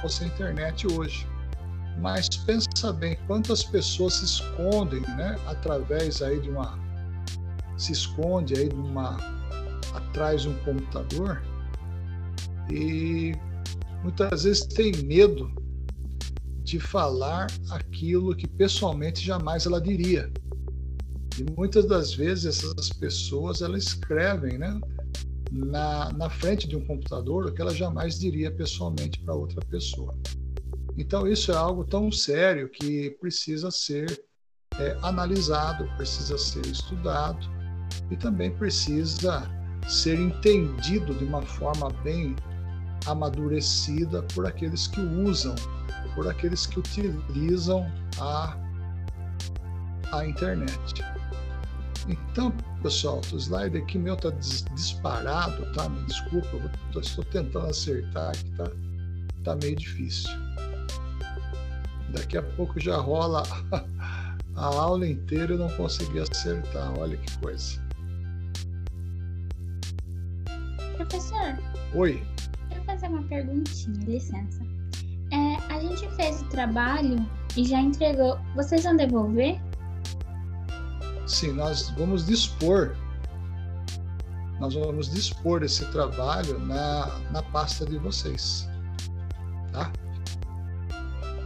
fosse a internet hoje. Mas pensa bem, quantas pessoas se escondem, né, através aí de uma se esconde aí de uma atrás de um computador e muitas vezes tem medo de falar aquilo que pessoalmente jamais ela diria. E muitas das vezes essas pessoas elas escrevem, né, na, na frente de um computador o que ela jamais diria pessoalmente para outra pessoa. Então isso é algo tão sério que precisa ser é, analisado, precisa ser estudado e também precisa ser entendido de uma forma bem amadurecida por aqueles que usam, por aqueles que utilizam a, a internet. Então, pessoal, o slide aqui meu está disparado, tá? Me desculpa, eu estou tentando acertar aqui, tá? Tá meio difícil. Daqui a pouco já rola a aula inteira e não consegui acertar. Olha que coisa. Professor. Oi. Quero fazer uma perguntinha, licença. É, a gente fez o trabalho e já entregou. Vocês vão devolver? Sim, nós vamos dispor. Nós vamos dispor esse trabalho na, na pasta de vocês. Tá?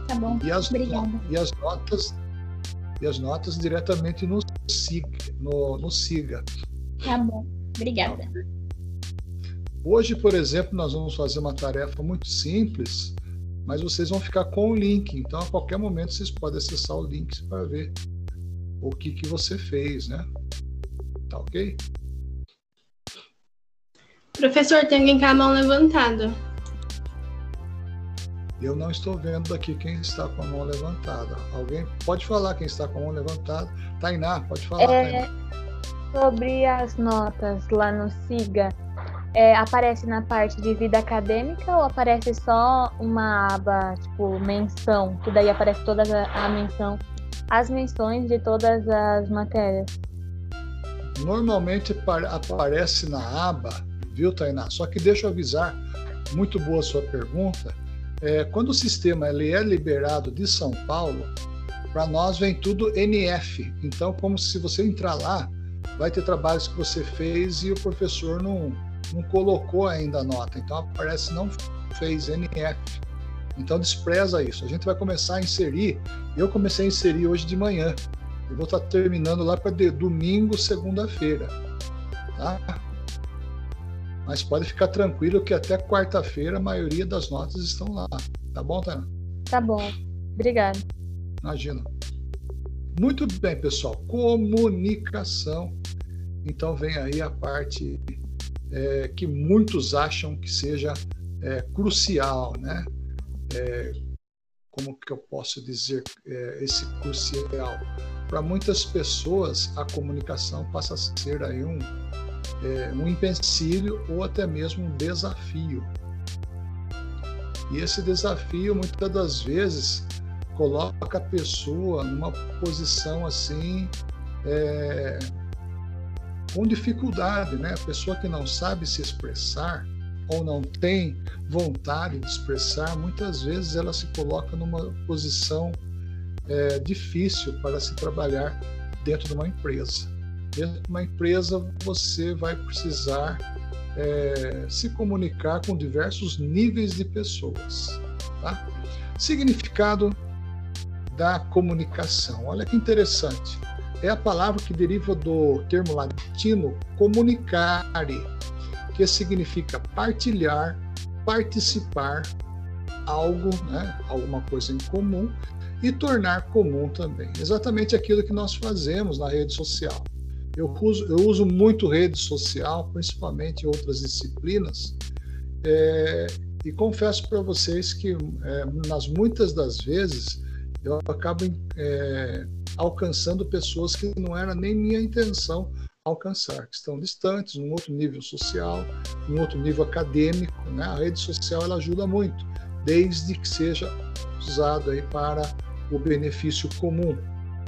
Tá bom. E as, Obrigada. E as notas e as notas diretamente no SIG, no, no SIGA. Tá bom. Obrigada. Hoje, por exemplo, nós vamos fazer uma tarefa muito simples, mas vocês vão ficar com o link. Então, a qualquer momento, vocês podem acessar o link para ver o que, que você fez, né? Tá ok? Professor, tem alguém com a mão levantada. Eu não estou vendo aqui quem está com a mão levantada. Alguém pode falar quem está com a mão levantada? Tainá, pode falar. É, sobre as notas lá no SIGA, é, aparece na parte de vida acadêmica ou aparece só uma aba, tipo, menção, que daí aparece toda a, a menção, as menções de todas as matérias? Normalmente aparece na aba, viu, Tainá? Só que deixa eu avisar, muito boa a sua pergunta. É, quando o sistema ele é liberado de São Paulo, para nós vem tudo NF. Então, como se você entrar lá, vai ter trabalhos que você fez e o professor não não colocou ainda a nota, então aparece não fez NF. Então despreza isso. A gente vai começar a inserir. Eu comecei a inserir hoje de manhã. Eu vou estar terminando lá para domingo, segunda-feira, tá? Mas pode ficar tranquilo que até quarta-feira a maioria das notas estão lá. Tá bom, Tana? Tá bom. Obrigada. Imagina. Muito bem, pessoal. Comunicação. Então vem aí a parte é, que muitos acham que seja é, crucial, né? É, como que eu posso dizer é, esse crucial? Para muitas pessoas, a comunicação passa a ser aí um, é, um empecilho ou até mesmo um desafio. E esse desafio, muitas das vezes, coloca a pessoa numa posição assim é, com dificuldade, né? A pessoa que não sabe se expressar ou não tem vontade de expressar, muitas vezes ela se coloca numa posição é, difícil para se trabalhar dentro de uma empresa. Dentro de uma empresa, você vai precisar é, se comunicar com diversos níveis de pessoas. Tá? Significado da comunicação. Olha que interessante é a palavra que deriva do termo latino comunicare, que significa partilhar, participar algo, né, alguma coisa em comum e tornar comum também. Exatamente aquilo que nós fazemos na rede social. Eu uso, eu uso muito rede social, principalmente em outras disciplinas, é, e confesso para vocês que é, nas muitas das vezes eu acabo é, alcançando pessoas que não era nem minha intenção alcançar, que estão distantes, num outro nível social, num outro nível acadêmico. Né? A rede social ela ajuda muito, desde que seja usado aí para o benefício comum.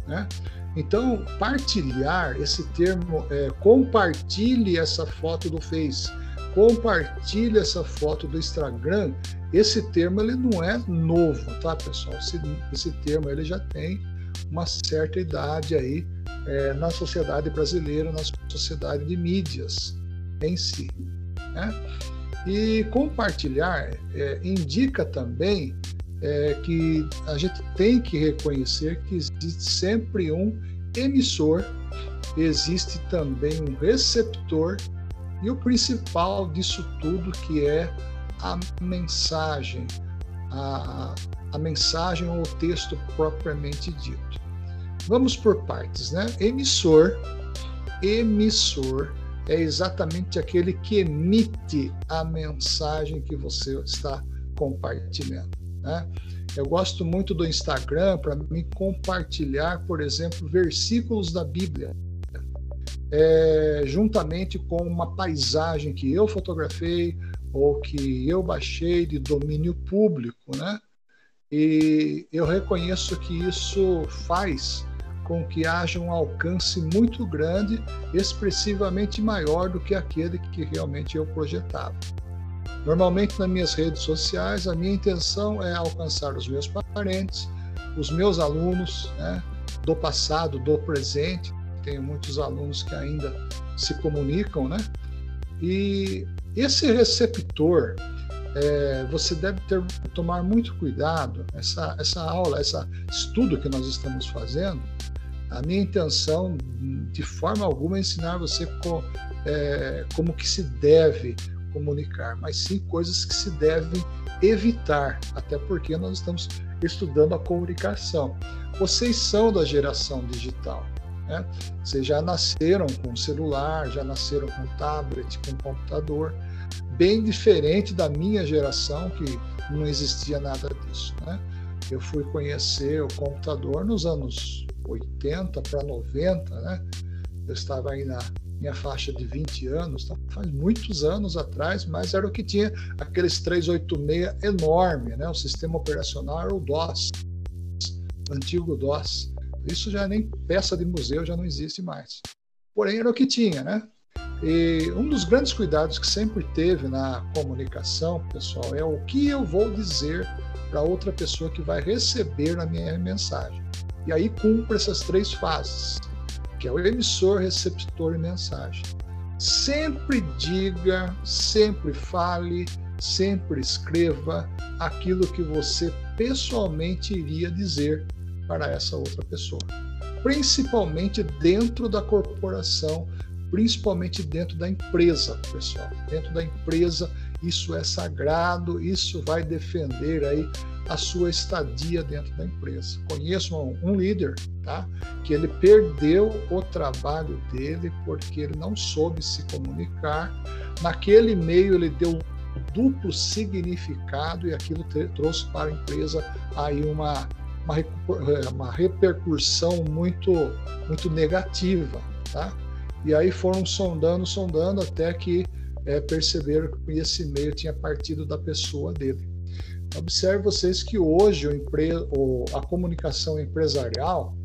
Né? Então, partilhar, esse termo, é, compartilhe essa foto do Face, compartilha essa foto do Instagram, esse termo ele não é novo, tá, pessoal? Esse, esse termo ele já tem uma certa idade aí é, na sociedade brasileira, na sociedade de mídias em si. Né? E compartilhar é, indica também é, que a gente tem que reconhecer que existe sempre um emissor, existe também um receptor e o principal disso tudo que é a mensagem, a, a mensagem ou o texto propriamente dito. Vamos por partes, né? Emissor, emissor é exatamente aquele que emite a mensagem que você está compartilhando. Né? Eu gosto muito do Instagram para me compartilhar, por exemplo, versículos da Bíblia, é, juntamente com uma paisagem que eu fotografei ou que eu baixei de domínio público, né? E eu reconheço que isso faz com que haja um alcance muito grande, expressivamente maior do que aquele que realmente eu projetava. Normalmente nas minhas redes sociais, a minha intenção é alcançar os meus parentes, os meus alunos, né, do passado, do presente. Tenho muitos alunos que ainda se comunicam, né? E esse receptor, é, você deve ter, tomar muito cuidado. Essa, essa aula, esse estudo que nós estamos fazendo, a minha intenção, de forma alguma, é ensinar você co, é, como que se deve comunicar, mas sim coisas que se devem evitar, até porque nós estamos estudando a comunicação. Vocês são da geração digital, né? Vocês já nasceram com celular, já nasceram com tablet, com computador, bem diferente da minha geração que não existia nada disso, né? Eu fui conhecer o computador nos anos 80 para 90, né? Eu estava aí na minha faixa de 20 anos, tá? faz muitos anos atrás, mas era o que tinha aqueles 386 enorme, né? O sistema operacional era o DOS, antigo DOS. Isso já nem peça de museu já não existe mais. Porém era o que tinha, né? E um dos grandes cuidados que sempre teve na comunicação, pessoal, é o que eu vou dizer para outra pessoa que vai receber a minha mensagem. E aí cumpre essas três fases, que é o emissor, receptor e mensagem. Sempre diga, sempre fale, sempre escreva aquilo que você pessoalmente iria dizer para essa outra pessoa. Principalmente dentro da corporação, principalmente dentro da empresa, pessoal. Dentro da empresa, isso é sagrado, isso vai defender aí a sua estadia dentro da empresa. Conheço um, um, líder, tá? Que ele perdeu o trabalho dele porque ele não soube se comunicar. Naquele meio ele deu duplo significado e aquilo trouxe para a empresa aí uma, uma, uma repercussão muito muito negativa, tá? E aí foram sondando, sondando até que é, perceberam que esse e-mail tinha partido da pessoa dele. Observe vocês que hoje empre... a comunicação empresarial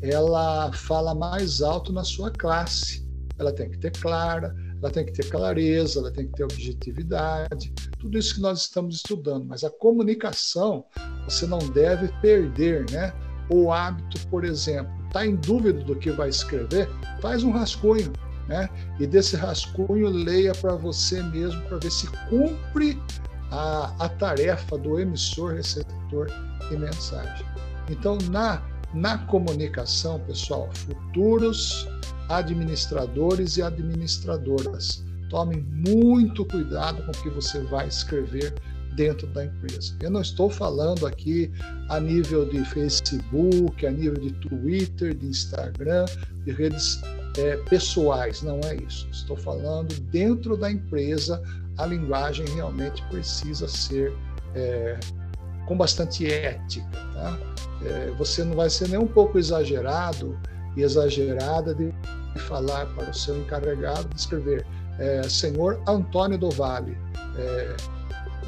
ela fala mais alto na sua classe. Ela tem que ter clara, ela tem que ter clareza, ela tem que ter objetividade, tudo isso que nós estamos estudando. Mas a comunicação, você não deve perder, né? O hábito, por exemplo, está em dúvida do que vai escrever, faz um rascunho, né? E desse rascunho leia para você mesmo para ver se cumpre a, a tarefa do emissor, receptor e mensagem. Então, na, na comunicação, pessoal, futuros administradores e administradoras, tomem muito cuidado com o que você vai escrever dentro da empresa. Eu não estou falando aqui a nível de Facebook, a nível de Twitter, de Instagram, de redes é, pessoais, não é isso. Estou falando dentro da empresa, a linguagem realmente precisa ser é, com bastante ética. Tá? É, você não vai ser nem um pouco exagerado e exagerada de falar para o seu encarregado de escrever é, Senhor Antônio do Vale, é,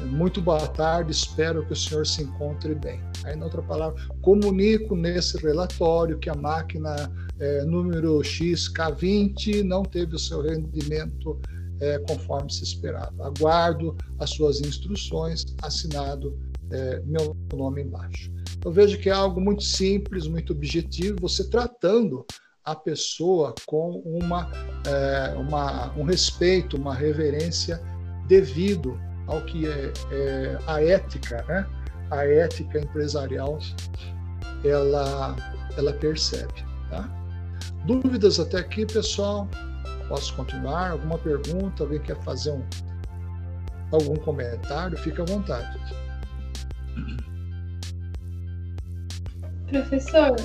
muito boa tarde, espero que o senhor se encontre bem. Aí, na outra palavra, comunico nesse relatório que a máquina é, número XK20 não teve o seu rendimento é, conforme se esperava. Aguardo as suas instruções, assinado é, meu nome embaixo. Eu vejo que é algo muito simples, muito objetivo, você tratando a pessoa com uma, é, uma, um respeito, uma reverência devido ao que é, é, a ética, né? a ética empresarial, ela, ela percebe. Tá? Dúvidas até aqui, pessoal? Posso continuar? Alguma pergunta? Alguém quer fazer um, algum comentário? Fique à vontade. Professor?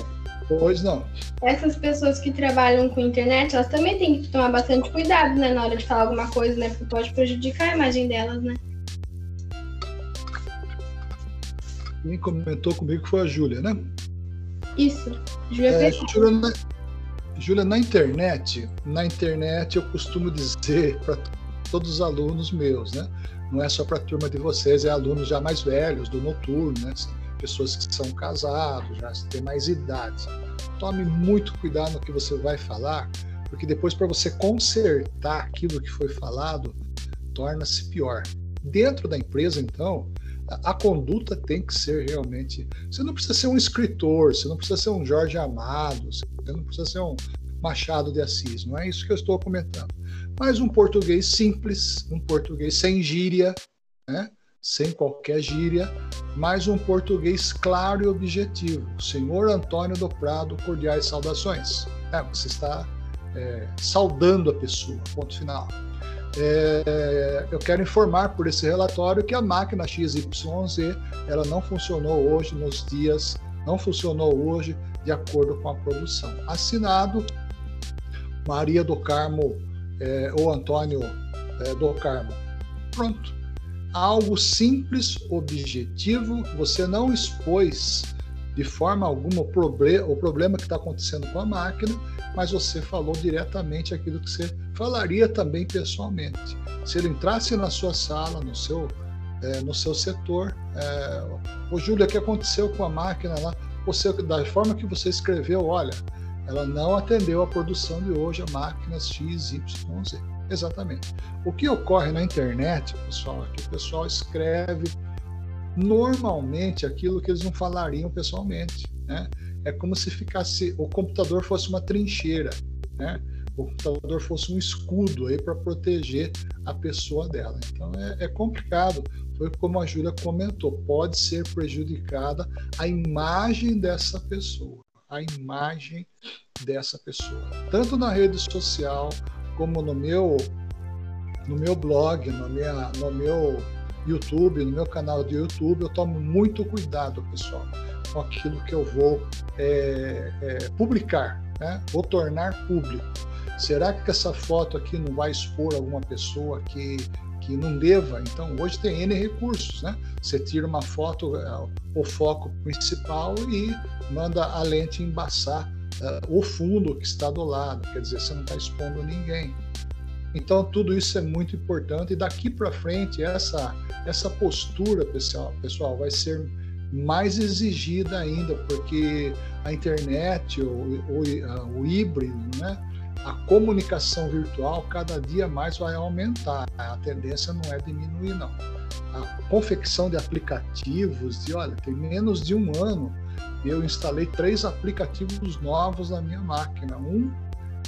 Pois não. Essas pessoas que trabalham com internet, elas também têm que tomar bastante cuidado, né, na hora de falar alguma coisa, né? Porque pode prejudicar a imagem delas, né? Quem comentou comigo foi a Júlia, né? Isso. Júlia, é, Júlia, na, Júlia, na internet, na internet eu costumo dizer para todos os alunos meus, né? Não é só para a turma de vocês, é alunos já mais velhos, do noturno, né? Pessoas que são casados, já têm mais idade. Tome muito cuidado no que você vai falar, porque depois para você consertar aquilo que foi falado, torna-se pior. Dentro da empresa, então, a conduta tem que ser realmente. Você não precisa ser um escritor, você não precisa ser um Jorge Amado, você não precisa ser um Machado de Assis, não é isso que eu estou comentando. Mas um português simples, um português sem gíria, né? sem qualquer gíria, mas um português claro e objetivo. Senhor Antônio do Prado, cordiais saudações. É, você está é, saudando a pessoa, ponto final. É, eu quero informar por esse relatório que a máquina XYZ ela não funcionou hoje nos dias, não funcionou hoje de acordo com a produção. Assinado Maria do Carmo é, ou Antônio é, do Carmo. Pronto. Algo simples, objetivo, você não expôs de forma alguma o, proble o problema que está acontecendo com a máquina, mas você falou diretamente aquilo que você falaria também pessoalmente. Se ele entrasse na sua sala, no seu, é, no seu setor, é, ô Júlia, o que aconteceu com a máquina lá? Você, da forma que você escreveu, olha, ela não atendeu a produção de hoje, a máquinas X, Y, Z. Exatamente. O que ocorre na internet, pessoal, é que o pessoal escreve normalmente aquilo que eles não falariam pessoalmente. Né? É como se ficasse o computador fosse uma trincheira, né? O computador fosse um escudo aí para proteger a pessoa dela. Então é, é complicado. Foi como a Júlia comentou, pode ser prejudicada a imagem dessa pessoa, a imagem dessa pessoa, tanto na rede social como no meu no meu blog, no, minha, no meu YouTube, no meu canal de YouTube, eu tomo muito cuidado, pessoal, com aquilo que eu vou é, é, publicar, né? vou tornar público. Será que essa foto aqui não vai expor alguma pessoa que, que não deva? Então, hoje tem N recursos, né? Você tira uma foto, é, o foco principal e manda a lente embaçar uh, o fundo que está do lado, quer dizer, você não está expondo ninguém. Então, tudo isso é muito importante e daqui para frente, essa, essa postura, pessoal, pessoal, vai ser mais exigida ainda, porque a internet, o, o, o híbrido, né? a comunicação virtual cada dia mais vai aumentar. A tendência não é diminuir, não. A confecção de aplicativos, de olha, tem menos de um ano eu instalei três aplicativos novos na minha máquina. Um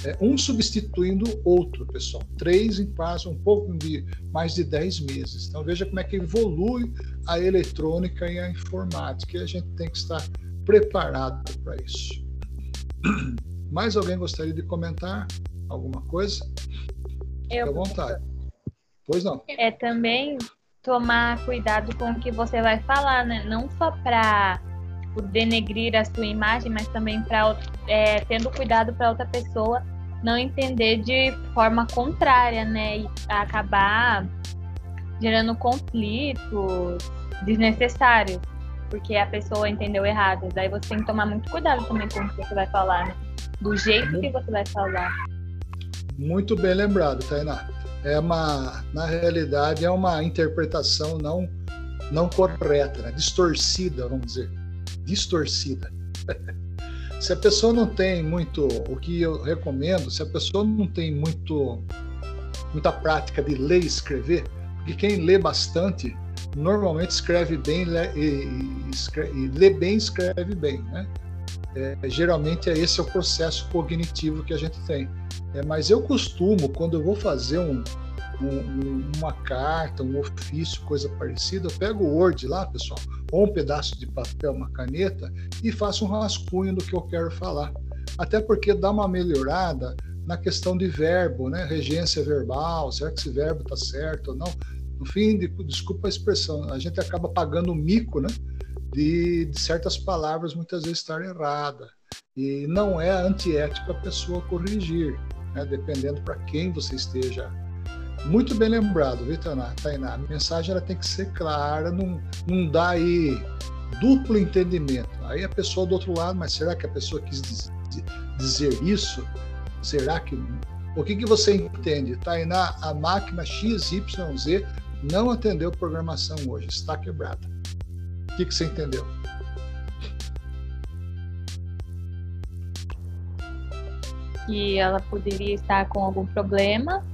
é, um substituindo outro, pessoal. Três em quase um pouco de mais de dez meses. Então veja como é que evolui a eletrônica e a informática. E a gente tem que estar preparado para isso. Mais alguém gostaria de comentar alguma coisa? Eu. Fique à vontade. Pois não. É também tomar cuidado com o que você vai falar, né? Não só para tipo, denegrir a sua imagem, mas também para é, tendo cuidado para outra pessoa não entender de forma contrária, né? E acabar gerando conflitos desnecessários, porque a pessoa entendeu errado. Daí você tem que tomar muito cuidado também com o que você vai falar, né? Do jeito que você vai falar. Muito bem lembrado, Tainá. É uma, na realidade, é uma interpretação não não correta, né? distorcida, vamos dizer distorcida. se a pessoa não tem muito, o que eu recomendo, se a pessoa não tem muito muita prática de ler e escrever, porque quem lê bastante normalmente escreve bem lê, e, escreve, e lê bem escreve bem, né? É, geralmente é esse é o processo cognitivo que a gente tem. É, mas eu costumo, quando eu vou fazer um, um, uma carta, um ofício, coisa parecida, eu pego o Word lá, pessoal, ou um pedaço de papel, uma caneta, e faço um rascunho do que eu quero falar. Até porque dá uma melhorada na questão de verbo, né? Regência verbal, será que esse verbo está certo ou não? No fim, de, desculpa a expressão, a gente acaba pagando o mico, né? De, de certas palavras muitas vezes estar errada. E não é antiético a pessoa corrigir, né? dependendo para quem você esteja. Muito bem lembrado, viu, Tainá? A mensagem ela tem que ser clara, não, não dá aí duplo entendimento. Aí a pessoa do outro lado, mas será que a pessoa quis dizer isso? Será que. O que, que você entende? Tainá, a máquina XYZ não atendeu programação hoje, está quebrada. O que, que você entendeu? Que ela poderia estar com algum problema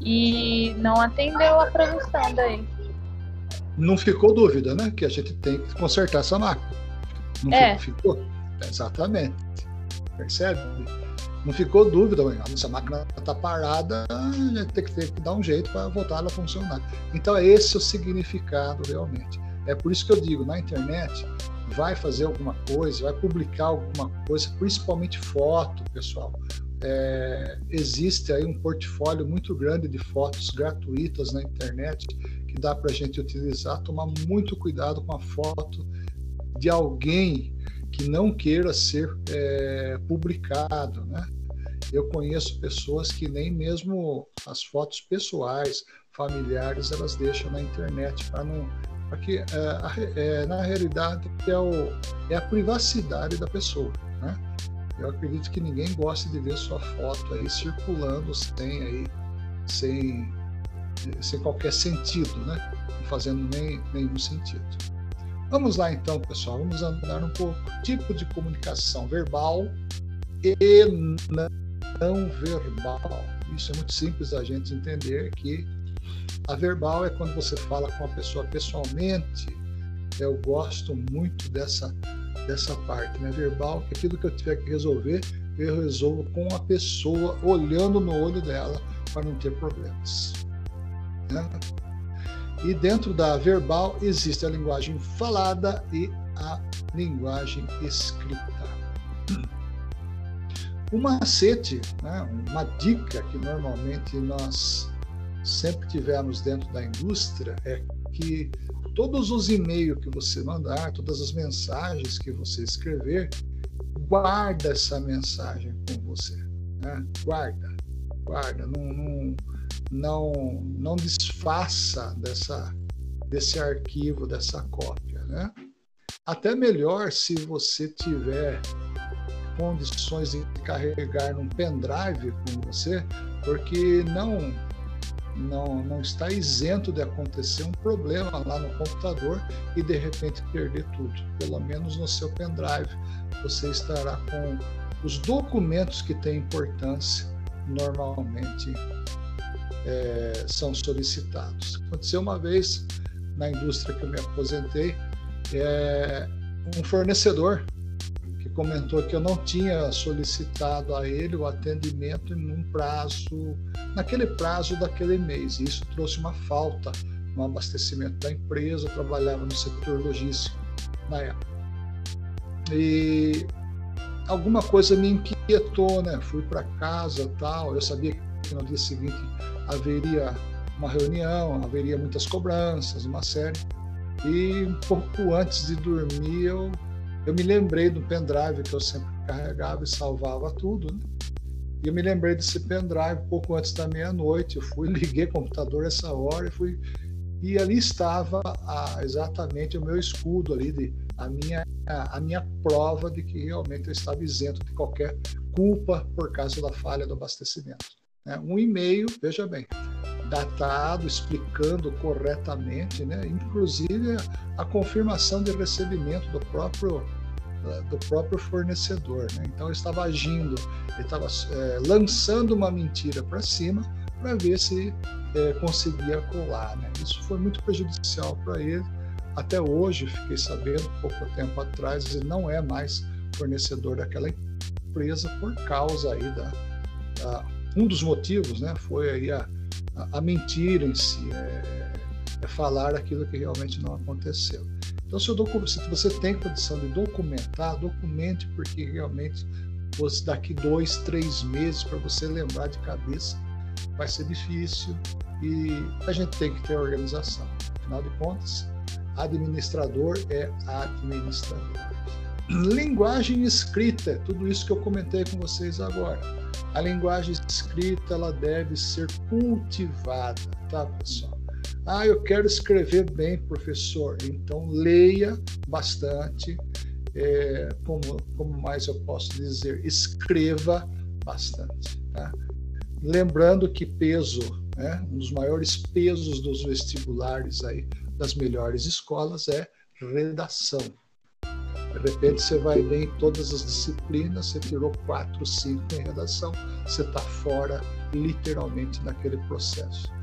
e não atendeu a produção daí. Não ficou dúvida, né? Que a gente tem que consertar essa máquina. Não é. ficou? Exatamente. Percebe? Não ficou dúvida, essa máquina está parada, a gente tem que, ter que dar um jeito para voltar a funcionar. Então, é esse o significado realmente. É por isso que eu digo, na internet, vai fazer alguma coisa, vai publicar alguma coisa, principalmente foto, pessoal. É, existe aí um portfólio muito grande de fotos gratuitas na internet que dá para a gente utilizar. Tomar muito cuidado com a foto de alguém que não queira ser é, publicado, né? Eu conheço pessoas que nem mesmo as fotos pessoais, familiares, elas deixam na internet para não, porque é, é, na realidade é, o, é a privacidade da pessoa, né? Eu acredito que ninguém gosta de ver sua foto aí circulando sem aí, sem, sem qualquer sentido, né? Não fazendo nem, nenhum sentido. Vamos lá então, pessoal, vamos andar um pouco. Tipo de comunicação verbal e não verbal. Isso é muito simples da gente entender que a verbal é quando você fala com a pessoa pessoalmente. Eu gosto muito dessa dessa parte, né? Verbal, que aquilo que eu tiver que resolver, eu resolvo com a pessoa, olhando no olho dela, para não ter problemas. Né? E dentro da verbal existe a linguagem falada e a linguagem escrita. Um macete, né, uma dica que normalmente nós sempre tivemos dentro da indústria é que todos os e-mails que você mandar, todas as mensagens que você escrever, guarda essa mensagem com você. Né? Guarda, guarda, não, não, não, não desfaça dessa, desse arquivo, dessa cópia. Né? Até melhor se você tiver condições de carregar num pendrive com você, porque não não, não está isento de acontecer um problema lá no computador e de repente perder tudo. Pelo menos no seu pendrive você estará com os documentos que têm importância normalmente é, são solicitados. Aconteceu uma vez na indústria que eu me aposentei, é, um fornecedor que comentou que eu não tinha solicitado a ele o atendimento em um prazo, naquele prazo daquele mês. E isso trouxe uma falta no abastecimento da empresa. Eu trabalhava no setor logístico na época. E alguma coisa me inquietou, né? Fui para casa tal. Eu sabia que no dia seguinte haveria uma reunião, haveria muitas cobranças, uma série. E um pouco antes de dormir, eu eu me lembrei do pendrive que eu sempre carregava e salvava tudo, né? E eu me lembrei desse pendrive pouco antes da meia-noite. Eu fui, liguei o computador essa hora e fui. E ali estava a, exatamente o meu escudo ali, de, a, minha, a, a minha prova de que realmente eu estava isento de qualquer culpa por causa da falha do abastecimento. Né? Um e-mail, veja bem, datado, explicando corretamente, né? inclusive a, a confirmação de recebimento do próprio do próprio fornecedor. Né? Então ele estava agindo, ele estava é, lançando uma mentira para cima para ver se é, conseguia colar. Né? Isso foi muito prejudicial para ele. Até hoje, fiquei sabendo, pouco tempo atrás, ele não é mais fornecedor daquela empresa por causa aí da, da um dos motivos, né, foi aí a, a, a mentira em si, é, é, falar aquilo que realmente não aconteceu. Então, se, se você tem condição de documentar, documente porque realmente você, daqui dois, três meses para você lembrar de cabeça vai ser difícil e a gente tem que ter organização. Afinal de contas, administrador é administrador. Linguagem escrita, tudo isso que eu comentei com vocês agora. A linguagem escrita ela deve ser cultivada, tá, pessoal? Ah, eu quero escrever bem, professor. Então leia bastante. É, como, como mais eu posso dizer, escreva bastante. Tá? Lembrando que peso, né, um dos maiores pesos dos vestibulares aí das melhores escolas é redação. De repente você vai ler em todas as disciplinas, você tirou quatro, cinco em redação, você está fora literalmente naquele processo.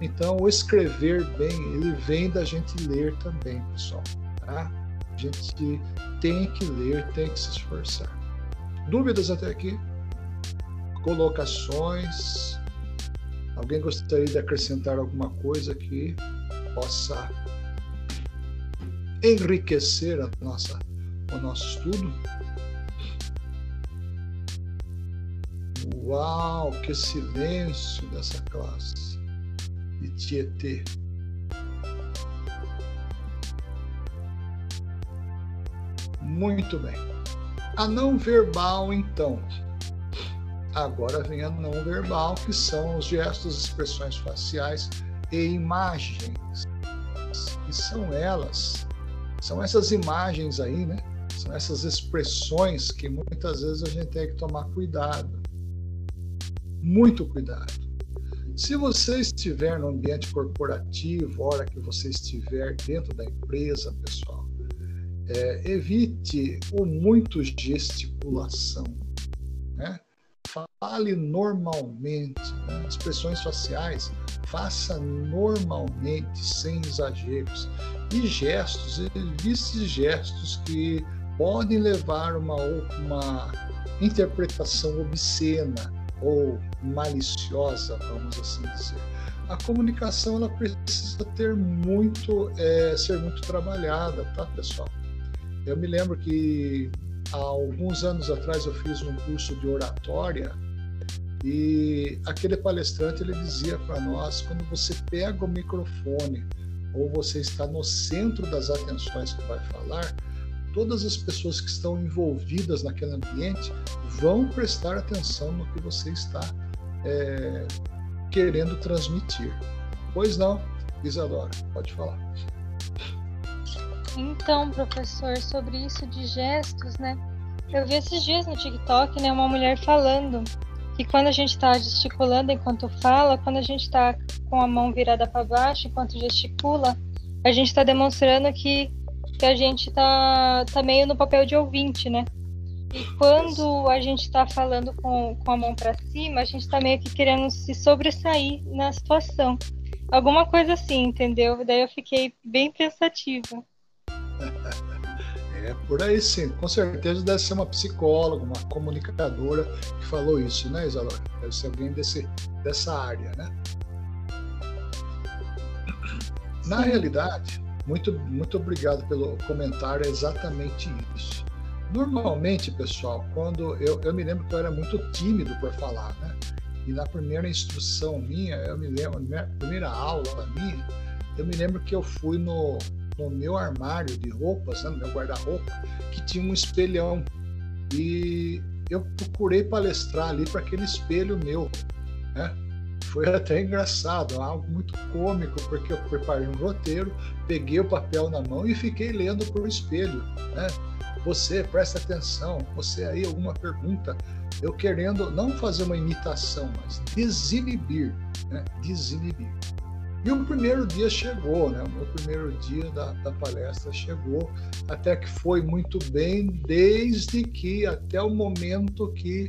Então, o escrever bem, ele vem da gente ler também, pessoal. Tá? A gente tem que ler, tem que se esforçar. Dúvidas até aqui? colocações. Alguém gostaria de acrescentar alguma coisa que possa enriquecer a nossa, o nosso estudo? Uau, que silêncio dessa classe de Tietê. Muito bem. A não verbal, então. Agora vem a não verbal, que são os gestos, expressões faciais e imagens. E são elas, são essas imagens aí, né? São essas expressões que muitas vezes a gente tem que tomar cuidado. Muito cuidado. Se você estiver no ambiente corporativo, hora que você estiver dentro da empresa, pessoal, é, evite o muito gesticulação, né? fale normalmente, né? expressões faciais, faça normalmente, sem exageros. E gestos, evite gestos que podem levar uma, uma interpretação obscena ou maliciosa, vamos assim dizer. A comunicação ela precisa ter muito, é, ser muito trabalhada, tá, pessoal? Eu me lembro que há alguns anos atrás eu fiz um curso de oratória e aquele palestrante ele dizia para nós quando você pega o microfone ou você está no centro das atenções que vai falar, todas as pessoas que estão envolvidas naquele ambiente vão prestar atenção no que você está é, querendo transmitir. Pois não, Isadora, pode falar. Então, professor, sobre isso de gestos, né? Eu vi esses dias no TikTok, né, uma mulher falando que quando a gente está gesticulando enquanto fala, quando a gente está com a mão virada para baixo enquanto gesticula, a gente está demonstrando que, que a gente está tá meio no papel de ouvinte, né? E quando a gente está falando com, com a mão para cima, a gente está meio que querendo se sobressair na situação. Alguma coisa assim, entendeu? Daí eu fiquei bem pensativa. É por aí sim, com certeza deve ser uma psicóloga, uma comunicadora que falou isso, né, Isadora? Deve ser alguém desse, dessa área, né? Na realidade, muito, muito obrigado pelo comentário, é exatamente isso. Normalmente, pessoal, quando eu, eu me lembro que eu era muito tímido por falar, né? E na primeira instrução minha, eu me lembro, na primeira aula minha, eu me lembro que eu fui no, no meu armário de roupas, né, no meu guarda-roupa, que tinha um espelhão. E eu procurei palestrar ali para aquele espelho meu. Foi até engraçado, algo muito cômico, porque eu preparei um roteiro, peguei o papel na mão e fiquei lendo o espelho. Né? Você, presta atenção, você aí, alguma pergunta, eu querendo não fazer uma imitação, mas desinibir, né? desinibir. E o primeiro dia chegou, né? O meu primeiro dia da, da palestra chegou, até que foi muito bem, desde que até o momento que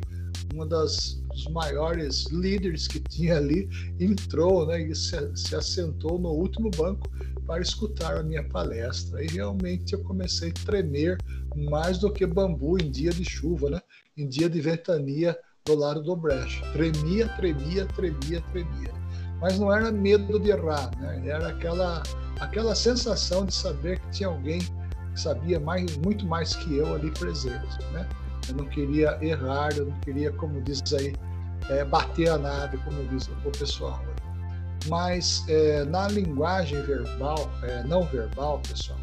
uma das dos maiores líderes que tinha ali, entrou né, e se, se assentou no último banco para escutar a minha palestra. E realmente eu comecei a tremer mais do que bambu em dia de chuva, né? em dia de ventania do lado do brecho. Tremia, tremia, tremia, tremia. Mas não era medo de errar, né? era aquela, aquela sensação de saber que tinha alguém que sabia mais, muito mais que eu ali presente. Né? Eu não queria errar, eu não queria, como diz aí, é, bater a nave, como diz o pessoal. Mas é, na linguagem verbal, é, não verbal, pessoal,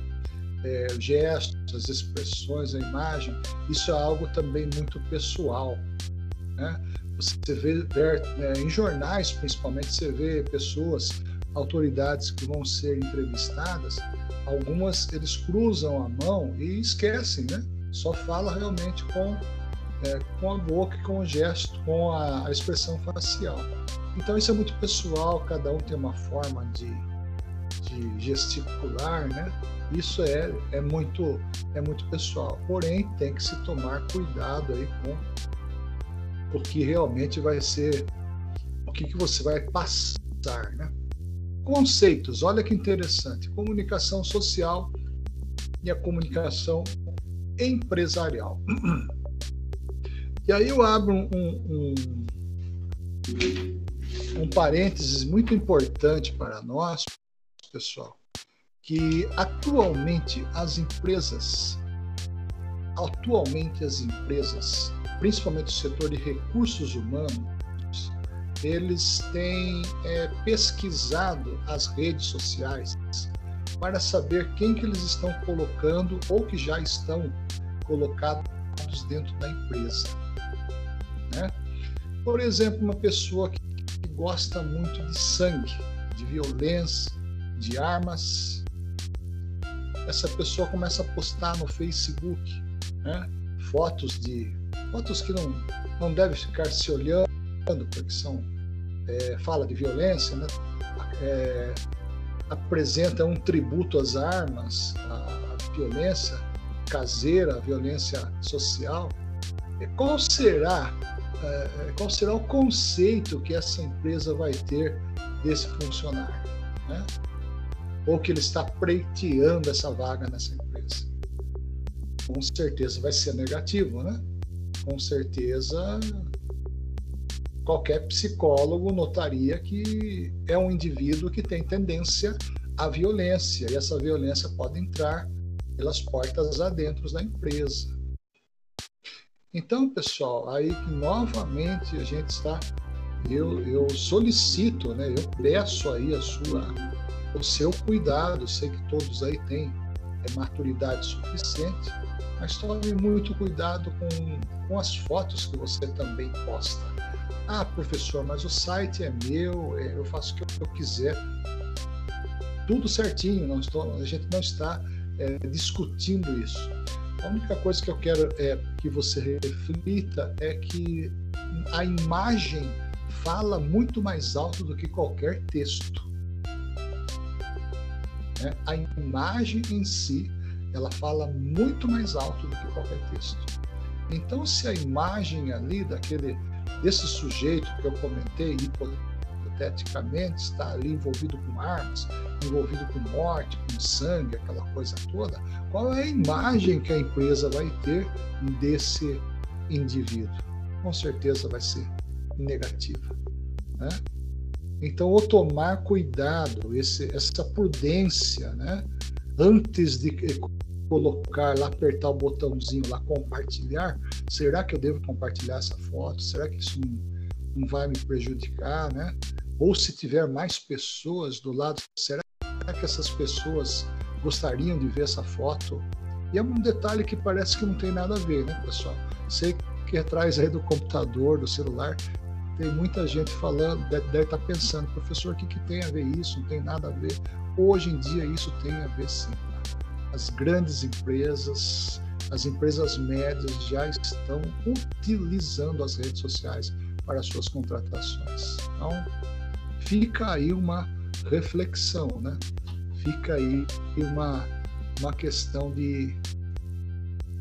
é, gestos, as expressões, a imagem, isso é algo também muito pessoal. Né? Você vê, né, em jornais, principalmente, você vê pessoas, autoridades que vão ser entrevistadas, algumas eles cruzam a mão e esquecem, né? Só fala realmente com, é, com a boca, com o gesto, com a, a expressão facial. Então isso é muito pessoal, cada um tem uma forma de, de gesticular, né? Isso é, é, muito, é muito pessoal. Porém, tem que se tomar cuidado aí com o que realmente vai ser, o que, que você vai passar, né? Conceitos, olha que interessante. Comunicação social e a comunicação empresarial. E aí eu abro um, um, um parênteses muito importante para nós, pessoal, que atualmente as empresas, atualmente as empresas, principalmente o setor de recursos humanos, eles têm é, pesquisado as redes sociais para saber quem que eles estão colocando ou que já estão colocados dentro da empresa. Né? Por exemplo, uma pessoa que gosta muito de sangue, de violência, de armas, essa pessoa começa a postar no Facebook né? fotos de fotos que não não deve ficar se olhando porque são é, fala de violência, né? É, apresenta um tributo às armas, à violência caseira, à violência social. Qual será, é, qual será o conceito que essa empresa vai ter desse funcionário? Né? Ou que ele está preteando essa vaga nessa empresa? Com certeza vai ser negativo, né? Com certeza qualquer psicólogo notaria que é um indivíduo que tem tendência à violência, e essa violência pode entrar pelas portas adentro da empresa. Então, pessoal, aí que novamente a gente está, eu, eu solicito, né, eu peço aí a sua, o seu cuidado, sei que todos aí têm é, maturidade suficiente, mas tome muito cuidado com, com as fotos que você também posta ah, professor, mas o site é meu, é, eu faço o que eu quiser. Tudo certinho, não estou, a gente não está é, discutindo isso. A única coisa que eu quero é que você reflita é que a imagem fala muito mais alto do que qualquer texto. Né? A imagem em si, ela fala muito mais alto do que qualquer texto. Então, se a imagem ali daquele desse sujeito que eu comentei, hipoteticamente, está ali envolvido com armas, envolvido com morte, com sangue, aquela coisa toda, qual é a imagem que a empresa vai ter desse indivíduo? Com certeza vai ser negativa. Né? Então, o tomar cuidado, esse, essa prudência, né? antes de colocar lá, apertar o botãozinho lá, compartilhar, será que eu devo compartilhar essa foto? Será que isso não, não vai me prejudicar, né? Ou se tiver mais pessoas do lado, será que essas pessoas gostariam de ver essa foto? E é um detalhe que parece que não tem nada a ver, né, pessoal? Sei que atrás aí do computador, do celular, tem muita gente falando, deve estar pensando, professor, o que, que tem a ver isso? Não tem nada a ver. Hoje em dia isso tem a ver sim as grandes empresas, as empresas médias já estão utilizando as redes sociais para suas contratações. Então, fica aí uma reflexão, né? Fica aí uma, uma questão de,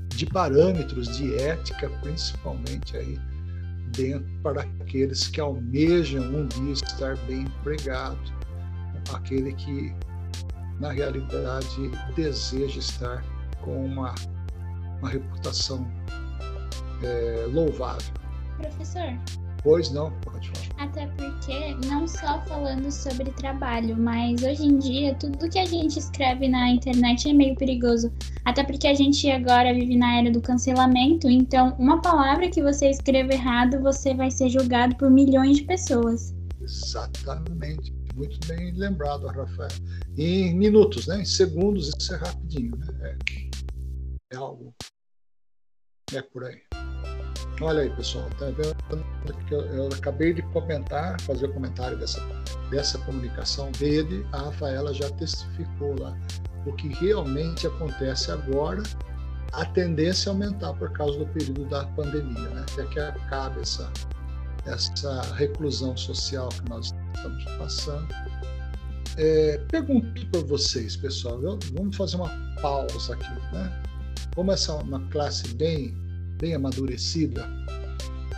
de parâmetros de ética, principalmente aí dentro para aqueles que almejam um dia estar bem empregado, aquele que na realidade deseja estar com uma, uma reputação é, louvável. Professor, Pois não, pode falar. Até porque, não só falando sobre trabalho, mas hoje em dia, tudo que a gente escreve na internet é meio perigoso. Até porque a gente agora vive na era do cancelamento, então, uma palavra que você escreva errado, você vai ser julgado por milhões de pessoas. Exatamente. Muito bem lembrado, Rafael. Em minutos, né? Em segundos, isso é rapidinho, né? É, é algo. É por aí. Olha aí, pessoal, tá vendo que eu, eu, acabei de comentar, fazer o comentário dessa, dessa comunicação dele, a Rafaela já testificou lá. O que realmente acontece agora, a tendência é aumentar por causa do período da pandemia, né? Até que acabe essa, essa reclusão social que nós estamos passando. É, pergunto para vocês, pessoal, vamos fazer uma pausa aqui, né? Como essa é uma classe bem bem amadurecida,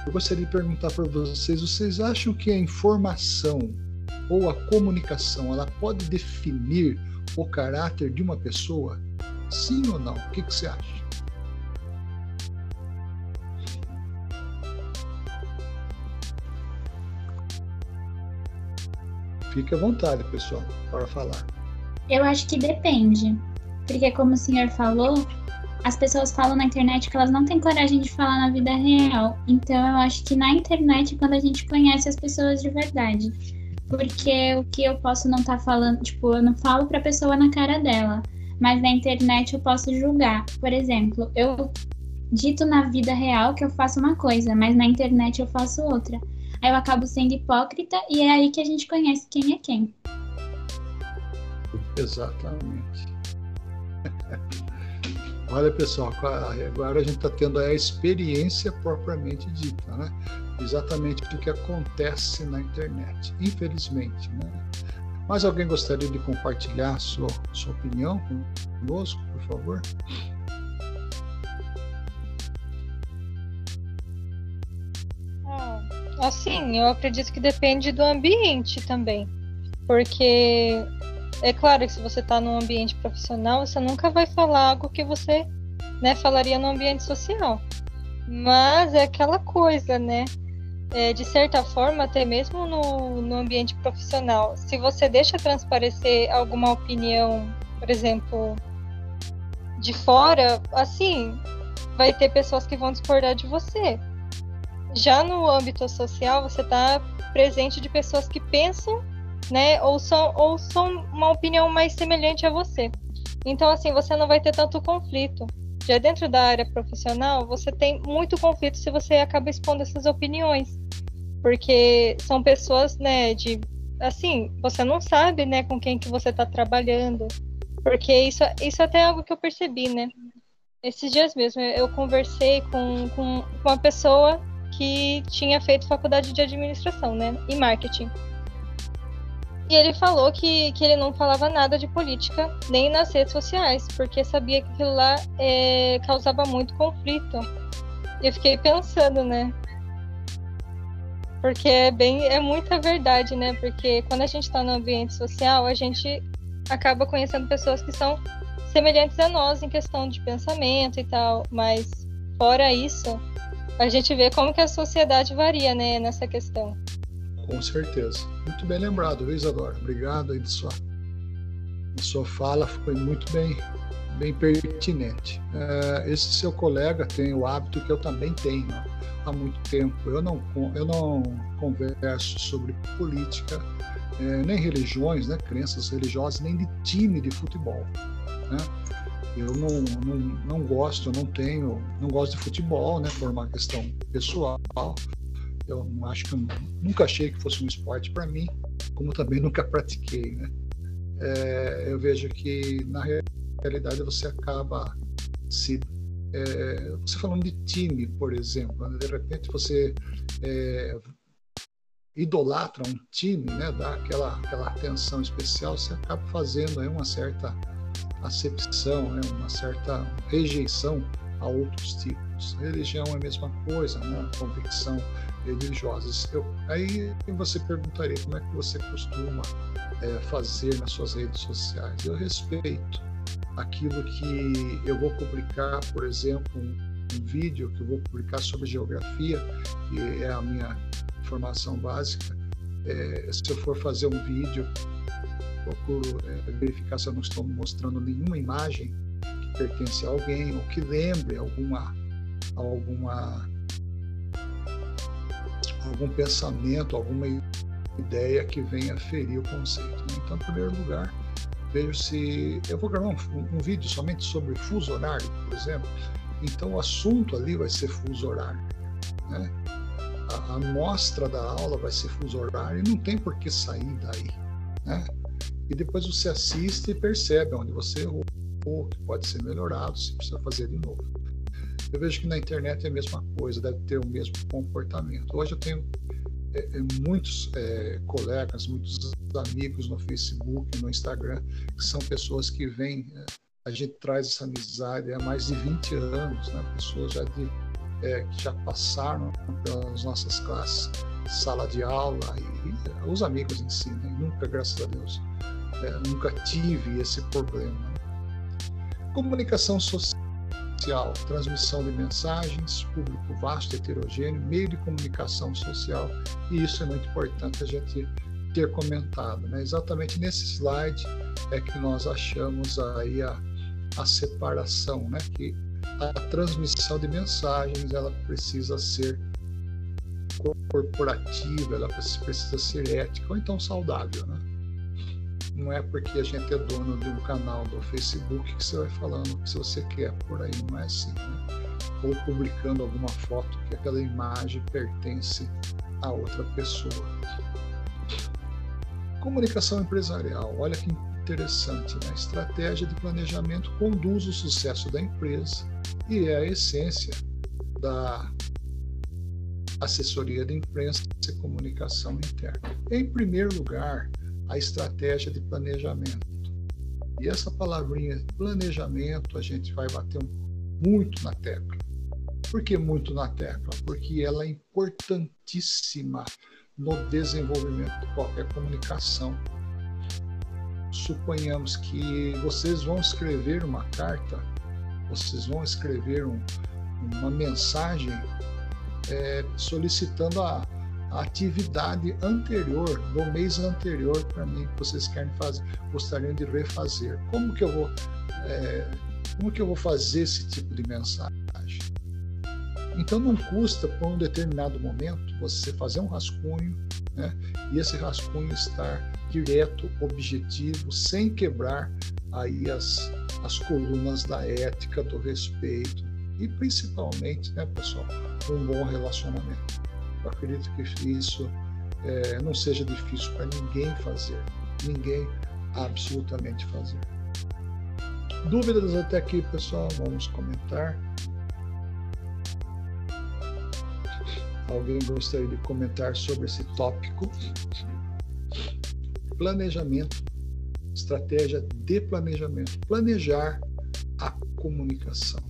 eu gostaria de perguntar para vocês: vocês acham que a informação ou a comunicação ela pode definir o caráter de uma pessoa? Sim ou não? O que, que você acha? Fique à vontade, pessoal, para falar. Eu acho que depende. Porque, como o senhor falou, as pessoas falam na internet que elas não têm coragem de falar na vida real. Então eu acho que na internet é quando a gente conhece as pessoas de verdade. Porque o que eu posso não estar tá falando, tipo, eu não falo pra pessoa na cara dela. Mas na internet eu posso julgar. Por exemplo, eu dito na vida real que eu faço uma coisa, mas na internet eu faço outra. Eu acabo sendo hipócrita e é aí que a gente conhece quem é quem. Exatamente. Olha, pessoal, agora a gente está tendo a experiência propriamente dita, né? Exatamente o que acontece na internet, infelizmente, né? Mas alguém gostaria de compartilhar sua, sua opinião conosco, por favor? Assim, eu acredito que depende do ambiente também. Porque é claro que se você está num ambiente profissional, você nunca vai falar algo que você né, falaria no ambiente social. Mas é aquela coisa, né? É, de certa forma, até mesmo no, no ambiente profissional, se você deixa transparecer alguma opinião, por exemplo, de fora, assim, vai ter pessoas que vão discordar de você. Já no âmbito social, você está presente de pessoas que pensam né? Ou são, ou são uma opinião mais semelhante a você. Então, assim, você não vai ter tanto conflito. Já dentro da área profissional, você tem muito conflito se você acaba expondo essas opiniões. Porque são pessoas, né, de. Assim, você não sabe, né, com quem que você está trabalhando. Porque isso, isso até é algo que eu percebi, né? Esses dias mesmo, eu conversei com, com uma pessoa que tinha feito faculdade de administração, né, e marketing. E ele falou que, que ele não falava nada de política, nem nas redes sociais, porque sabia que aquilo lá é, causava muito conflito. Eu fiquei pensando, né? Porque é bem, é muita verdade, né? Porque quando a gente está no ambiente social, a gente acaba conhecendo pessoas que são semelhantes a nós em questão de pensamento e tal, mas fora isso, a gente vê como que a sociedade varia, né, nessa questão. Com certeza. Muito bem lembrado, viu, Isadora? Obrigado aí de sua, de sua fala, foi muito bem, bem pertinente. É, esse seu colega tem o hábito que eu também tenho há muito tempo. Eu não, eu não converso sobre política, é, nem religiões, né, crenças religiosas, nem de time de futebol. Né? Eu não, não, não gosto, não tenho, não gosto de futebol, né, por uma questão pessoal. Eu acho que eu nunca achei que fosse um esporte para mim, como também nunca pratiquei, né? É, eu vejo que na realidade você acaba se é, você falando de time, por exemplo, né? de repente você é, idolatra um time, né? dá aquela, aquela atenção especial, você acaba fazendo aí uma certa acepção, né? uma certa rejeição a outros tipos. Religião é a mesma coisa, né? convicção religiosas. Eu, aí você perguntaria como é que você costuma é, fazer nas suas redes sociais. Eu respeito aquilo que eu vou publicar, por exemplo, um, um vídeo que eu vou publicar sobre geografia, que é a minha formação básica. É, se eu for fazer um vídeo, procuro é, verificar se eu não estou mostrando nenhuma imagem que pertence a alguém ou que lembre alguma alguma algum pensamento, alguma ideia que venha ferir o conceito. Né? Então, em primeiro lugar, vejo se eu vou gravar um, um, vídeo somente sobre fuso horário, por exemplo. Então, o assunto ali vai ser fuso horário. Né? A, a mostra da aula vai ser fuso horário e não tem por que sair daí. Né? E depois você assiste e percebe onde você errou, que pode ser melhorado, se precisa fazer de novo. Eu vejo que na internet é a mesma coisa, deve ter o mesmo comportamento. Hoje eu tenho é, é, muitos é, colegas, muitos amigos no Facebook, no Instagram, que são pessoas que vêm, é, a gente traz essa amizade há mais de 20 anos, né? pessoas já de, é, que já passaram pelas nossas classes, sala de aula e, e os amigos em si. Né? Nunca, graças a Deus, é, nunca tive esse problema. Comunicação social transmissão de mensagens, público vasto, heterogêneo, meio de comunicação social, e isso é muito importante a gente ter comentado. Né? Exatamente nesse slide é que nós achamos aí a, a separação, né? que a transmissão de mensagens ela precisa ser corporativa, ela precisa ser ética ou então saudável. Né? Não é porque a gente é dono de um canal do Facebook que você vai falando o que você quer por aí, não é assim, né? Ou publicando alguma foto que aquela imagem pertence a outra pessoa. Comunicação empresarial, olha que interessante, né? Estratégia de planejamento conduz o sucesso da empresa e é a essência da assessoria de imprensa e comunicação interna. Em primeiro lugar, a estratégia de planejamento. E essa palavrinha planejamento a gente vai bater muito na tecla. Por que muito na tecla? Porque ela é importantíssima no desenvolvimento de qualquer comunicação. Suponhamos que vocês vão escrever uma carta, vocês vão escrever um, uma mensagem é, solicitando a, atividade anterior, do mês anterior para mim, que vocês querem fazer, gostariam de refazer. Como que eu vou, é, como que eu vou fazer esse tipo de mensagem? Então não custa por um determinado momento você fazer um rascunho, né? E esse rascunho estar direto, objetivo, sem quebrar aí as, as colunas da ética, do respeito e principalmente, né, pessoal, um bom relacionamento. Eu acredito que isso é, não seja difícil para ninguém fazer, ninguém absolutamente fazer. Dúvidas até aqui, pessoal? Vamos comentar. Alguém gostaria de comentar sobre esse tópico? Planejamento, estratégia de planejamento, planejar a comunicação.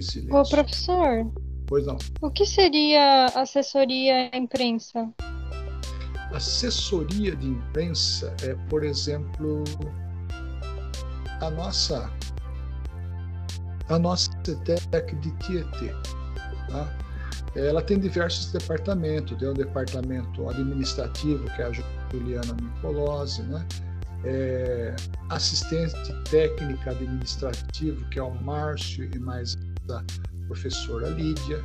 Silêncio. Ô, professor. Pois não. O que seria assessoria à imprensa? Assessoria de imprensa é, por exemplo, a nossa a nossa CETEC de Tietê. Tá? Ela tem diversos departamentos, tem o departamento administrativo, que é a Juliana Nicolose, né? É, assistente técnica administrativo, que é o Márcio, e mais a professora Lídia,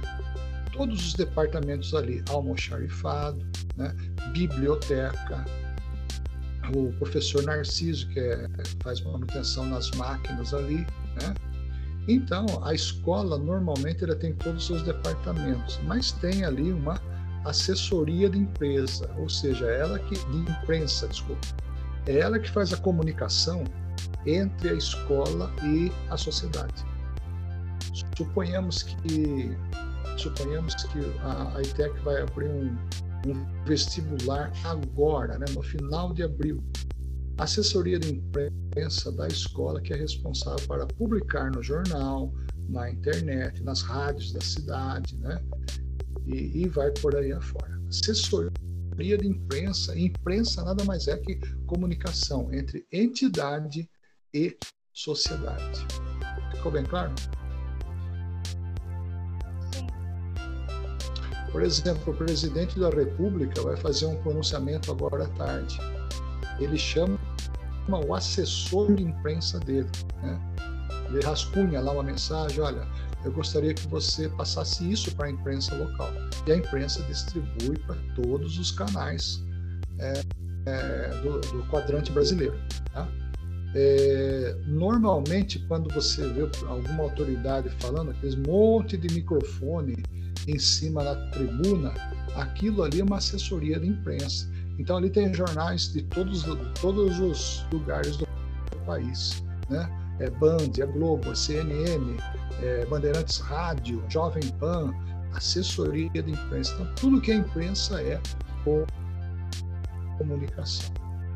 todos os departamentos ali, almoxarifado, né, biblioteca, o professor Narciso, que é, faz manutenção nas máquinas ali, né? Então, a escola normalmente ela tem todos os seus departamentos, mas tem ali uma assessoria de empresa, ou seja, ela que de imprensa, desculpa, é ela que faz a comunicação entre a escola e a sociedade. Suponhamos que suponhamos que a, a ITEC vai abrir um, um vestibular agora, né, no final de abril. A assessoria de imprensa da escola, que é responsável para publicar no jornal, na internet, nas rádios da cidade, né? E, e vai por aí afora. Assessoria de imprensa, imprensa nada mais é que comunicação entre entidade e sociedade. Ficou bem claro? Por exemplo, o presidente da República vai fazer um pronunciamento agora à tarde. Ele chama o assessor de imprensa dele. Né? Ele rascunha lá uma mensagem: olha, eu gostaria que você passasse isso para a imprensa local. E a imprensa distribui para todos os canais é, é, do, do, quadrante brasileiro. Tá? É, normalmente, quando você vê alguma autoridade falando, aqueles monte de microfone em cima da tribuna, aquilo ali é uma assessoria de imprensa. Então ali tem jornais de todos, todos os lugares do país, né? É Band, é Globo, é CNN, é Bandeirantes Rádio, Jovem Pan, assessoria de imprensa. Então tudo que a imprensa é comunicação.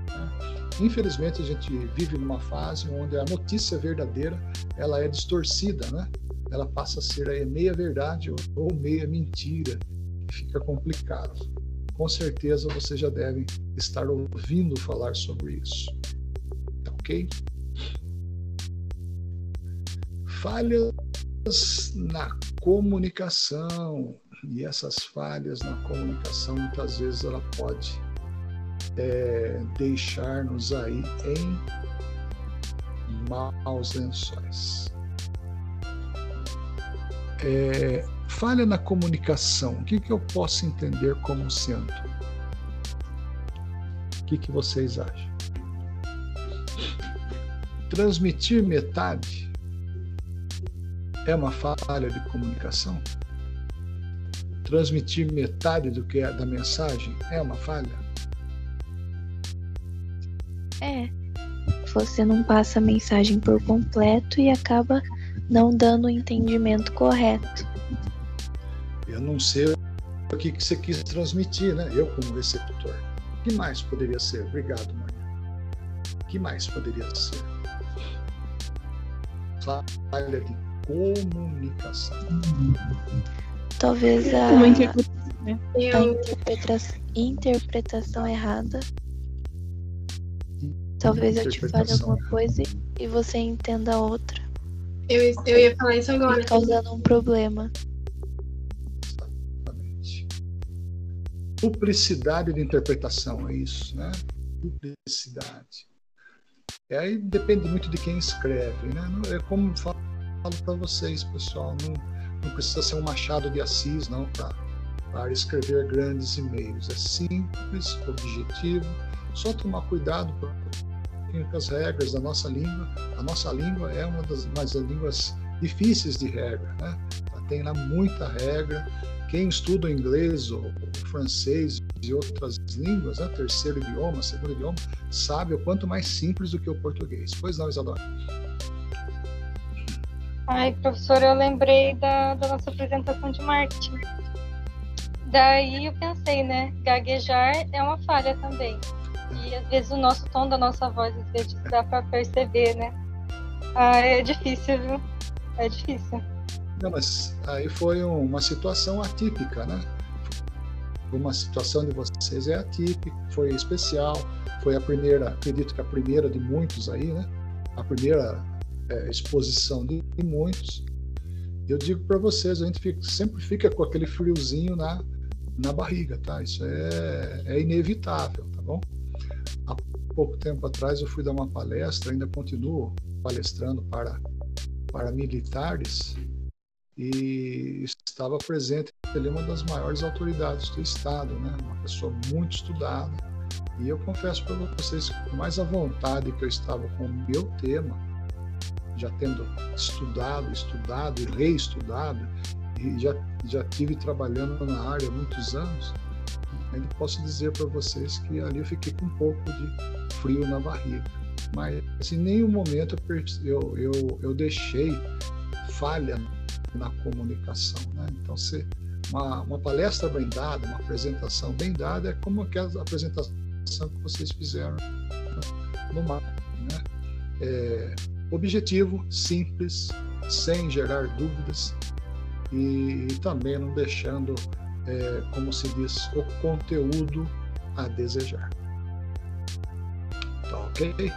Né? Infelizmente a gente vive numa fase onde a notícia verdadeira ela é distorcida, né? ela passa a ser aí meia verdade ou meia mentira, fica complicado. Com certeza você já deve estar ouvindo falar sobre isso. Tá ok? Falhas na comunicação. E essas falhas na comunicação, muitas vezes, ela pode é, deixar-nos aí em maus lençóis. É, falha na comunicação, o que, que eu posso entender como sendo? O que, que vocês acham? Transmitir metade é uma falha de comunicação? Transmitir metade do que é da mensagem é uma falha? É. Você não passa a mensagem por completo e acaba não dando o entendimento correto. Eu não sei o que, você quis transmitir, né? Eu como receptor. O que mais poderia ser? Obrigado, Maria. O que mais poderia ser? Falha de comunicação. Talvez a, a interpretação, interpretação errada. Talvez eu te fale alguma coisa e você entenda outra. Eu, eu ia falar isso agora. Causando um problema. Exatamente. Publicidade de interpretação, é isso, né? Publicidade. E aí depende muito de quem escreve, né? É como falo para vocês, pessoal, não, não precisa ser um Machado de Assis, não, para escrever grandes e-mails. É simples, objetivo, só tomar cuidado com as regras da nossa língua. A nossa língua é uma das mais línguas difíceis de regra, né? Tem lá muita regra. Quem estuda inglês ou, francês e outras línguas, né? terceiro idioma, segundo idioma, sabe o quanto mais simples do que o português. Pois não, Isadora? Ai, professor, eu lembrei da, da nossa apresentação de marketing. Daí eu pensei, né? Gaguejar é uma falha também. E às vezes o nosso tom da nossa voz, às vezes dá para perceber, né? Ah, é difícil, viu? É difícil. Não, mas aí foi uma situação atípica, né? Uma situação de vocês é atípica, foi especial, foi a primeira, acredito que a primeira de muitos aí, né? A primeira é, exposição de, muitos. Eu digo para vocês, a gente fica, sempre fica com aquele friozinho na, na barriga, tá? Isso é, é inevitável, tá bom? Há pouco tempo atrás eu fui dar uma palestra, ainda continuo palestrando para, para militares e estava presente ali uma das maiores autoridades do Estado, né? uma pessoa muito estudada. E eu confesso para vocês que mais à vontade que eu estava com o meu tema, já tendo estudado, estudado e reestudado, e já, já tive trabalhando na área muitos anos, ainda posso dizer para vocês que ali eu fiquei com um pouco de frio na barriga. Mas em nenhum momento eu, eu, eu deixei falha na comunicação. Né? Então, se uma, uma palestra bem dada, uma apresentação bem dada, é como aquela apresentação que vocês fizeram no mar. Né? É, objetivo, simples, sem gerar dúvidas e, e também não deixando, é, como se diz, o conteúdo a desejar. Tá ok?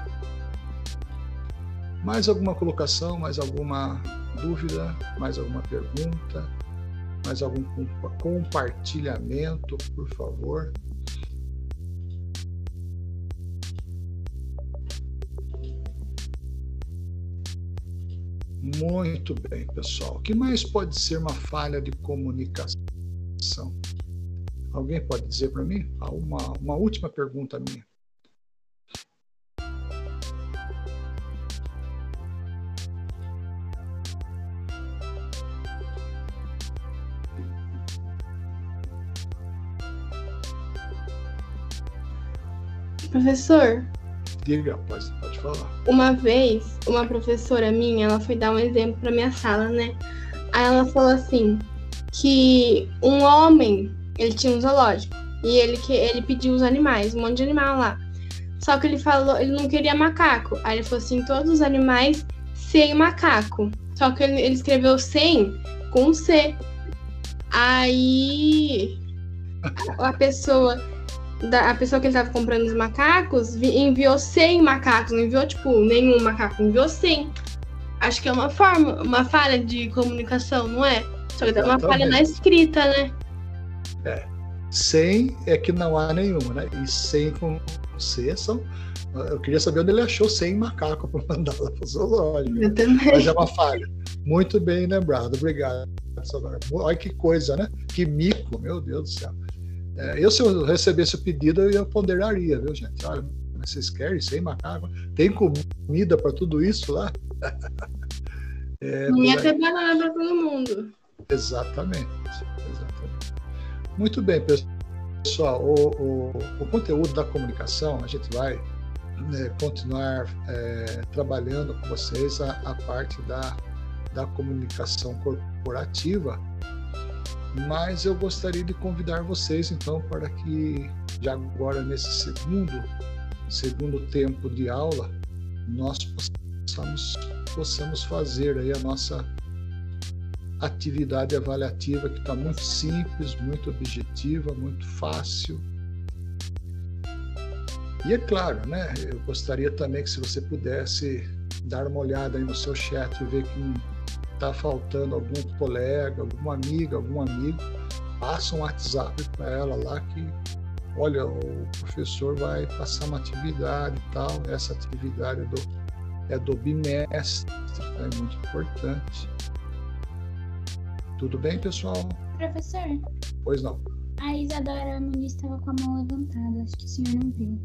Mais alguma colocação, mais alguma dúvida, mais alguma pergunta, mais algum compartilhamento, por favor? Muito bem, pessoal. O que mais pode ser uma falha de comunicação? Alguém pode dizer para mim? Ah, uma, uma última pergunta minha. Professor, Diga, pode, falar. uma vez, uma professora minha, ela foi dar um exemplo para minha sala, né? Aí ela falou assim, que um homem, ele tinha um zoológico, e ele, que, ele pediu os animais, um monte de animal lá. Só que ele falou, ele não queria macaco. Aí ele falou assim, todos os animais sem macaco. Só que ele, ele escreveu sem com C. Aí a pessoa da, a pessoa que ele tava comprando os macacos vi- enviou 100 macacos, não enviou, tipo, nenhum macaco, enviou 100. Acho que é uma forma, uma falha de comunicação, não é? Só que é uma falha na escrita, né? Sem é que não há nenhuma, né? E sem com C são. Eu queria saber onde ele achou 100 macaco para mandar lá para o zoológico. Eu também. Mas é uma falha. Muito bem lembrado. Obrigado. Olha que coisa, né? Que mico, meu Deus do céu. É, eu, se eu recebesse o pedido, eu ponderaria, viu, gente? Olha, mas vocês querem 100 macaco? Tem comida para tudo isso lá? É, Não ia ter banana pra todo mundo. Exatamente, exatamente. Muito bem, pessoal. O, o, o conteúdo da comunicação, a gente vai né, continuar é, trabalhando com vocês a, a parte da, da comunicação corporativa, mas eu gostaria de convidar vocês, então, para que já agora nesse segundo, segundo tempo de aula, nós possamos, possamos fazer aí a nossa atividade avaliativa que está muito simples, muito objetiva, muito fácil. E é claro, né? Eu gostaria também que se você pudesse dar uma olhada aí no seu chat e ver que está faltando algum colega, alguma amiga, algum amigo, passa um WhatsApp para ela lá que, olha, o professor vai passar uma atividade e tal. Essa atividade é do, é do bimestre, é muito importante. Tudo bem, pessoal? Professor, Pois não. a Isadora Muniz estava com a mão levantada. Acho que o senhor não viu.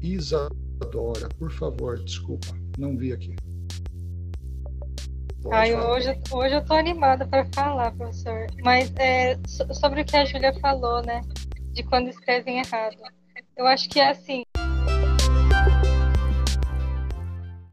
Isadora, por favor, desculpa, não vi aqui. Pode Ai, falar. hoje, hoje eu tô animada para falar, professor. Mas é, so- sobre o que a Júlia falou, né? De quando escrevem errado. Eu acho que é assim,